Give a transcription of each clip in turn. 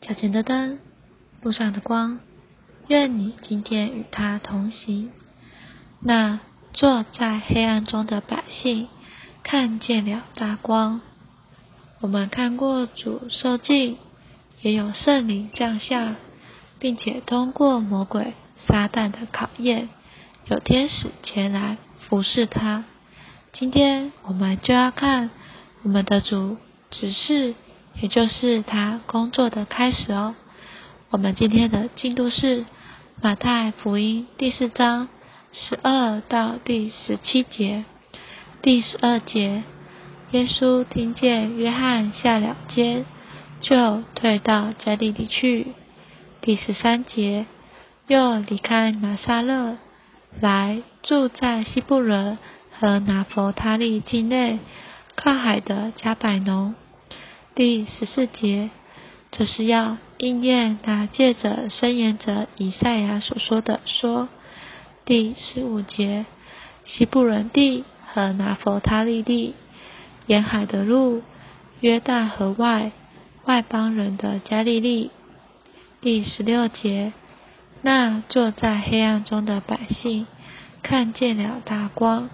脚前的灯，路上的光，愿你今天与他同行。那坐在黑暗中的百姓看见了大光。我们看过主受尽，也有圣灵降下，并且通过魔鬼撒旦的考验，有天使前来服侍他。今天我们就要看我们的主指示。也就是他工作的开始哦。我们今天的进度是马太福音第四章十二到第十七节。第十二节，耶稣听见约翰下了街，就退到加利利去。第十三节，又离开拿撒勒，来住在西布伦和拿佛他利境内靠海的加百农。第十四节，这是要应验那借着申言者以赛亚所说的说。第十五节，西布伦地和拿佛他利地，沿海的路，约旦河外外邦人的加利利。第十六节，那坐在黑暗中的百姓看见了大光，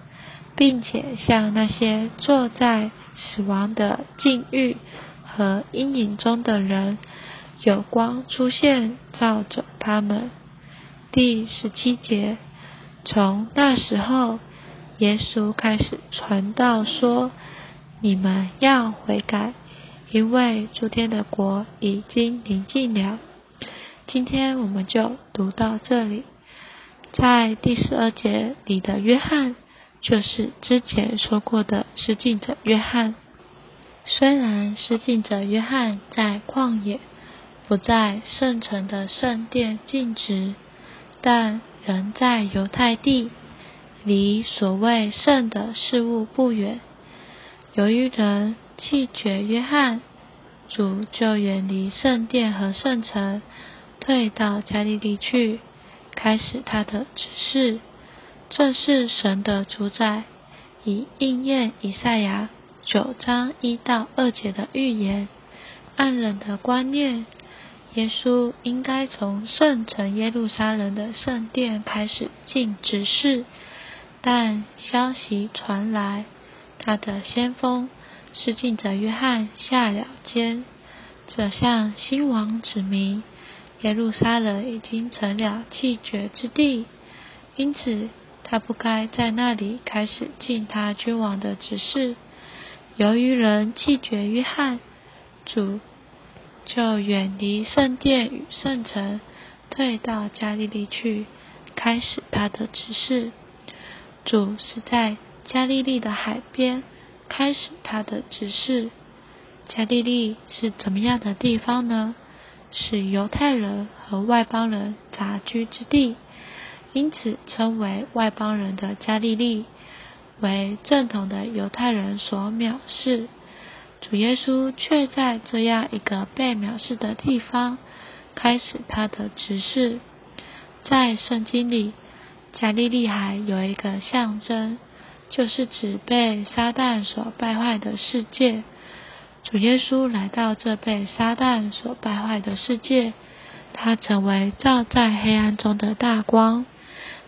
并且向那些坐在死亡的境遇。和阴影中的人，有光出现，照着他们。第十七节，从那时候，耶稣开始传道说：“你们要悔改，因为诸天的国已经临近了。”今天我们就读到这里。在第十二节里的约翰，就是之前说过的施浸者约翰。虽然施浸者约翰在旷野，不在圣城的圣殿尽职，但仍在犹太地，离所谓圣的事物不远。由于人弃绝约翰，主就远离圣殿和圣城，退到加利利去，开始他的指示。这是神的主宰，以应验以赛亚。九章一到二节的预言，按人的观念，耶稣应该从圣城耶路撒冷的圣殿开始进执事，但消息传来，他的先锋是进者约翰下了监，这向新王指明耶路撒冷已经成了弃绝之地，因此他不该在那里开始进他君王的职事。由于人弃绝约翰，主就远离圣殿与圣城，退到加利利去，开始他的指示。主是在加利利的海边开始他的指示。加利利是怎么样的地方呢？是犹太人和外邦人杂居之地，因此称为外邦人的加利利。为正统的犹太人所藐视，主耶稣却在这样一个被藐视的地方开始他的执事。在圣经里，加利利海有一个象征，就是指被撒旦所败坏的世界。主耶稣来到这被撒旦所败坏的世界，他成为照在黑暗中的大光。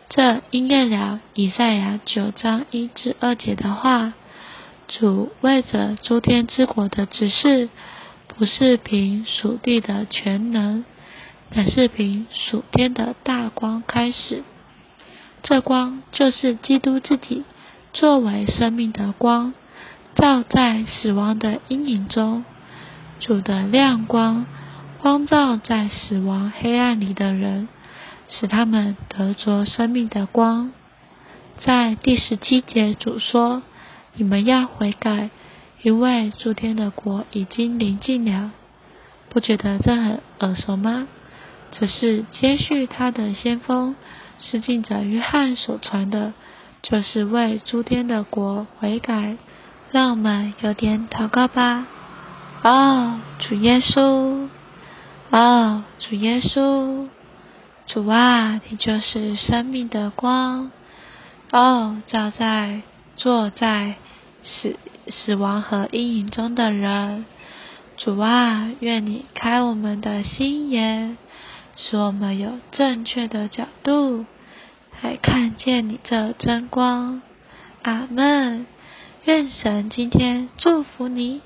这应验了以赛亚九章一至二节的话：主为着诸天之国的指示，不是凭属地的全能，乃是凭属天的大光开始。这光就是基督自己，作为生命的光，照在死亡的阴影中。主的亮光，光照在死亡黑暗里的人。使他们得着生命的光。在第十七节，主说：“你们要悔改，因为诸天的国已经临近了。”不觉得这很耳熟吗？这是接续他的先锋施浸者约翰所传的，就是为诸天的国悔改。让我们有点祷告吧。哦，主耶稣！哦，主耶稣！主啊，你就是生命的光哦，照在坐在死死亡和阴影中的人。主啊，愿你开我们的心眼，使我们有正确的角度，来看见你这真光。阿门。愿神今天祝福你。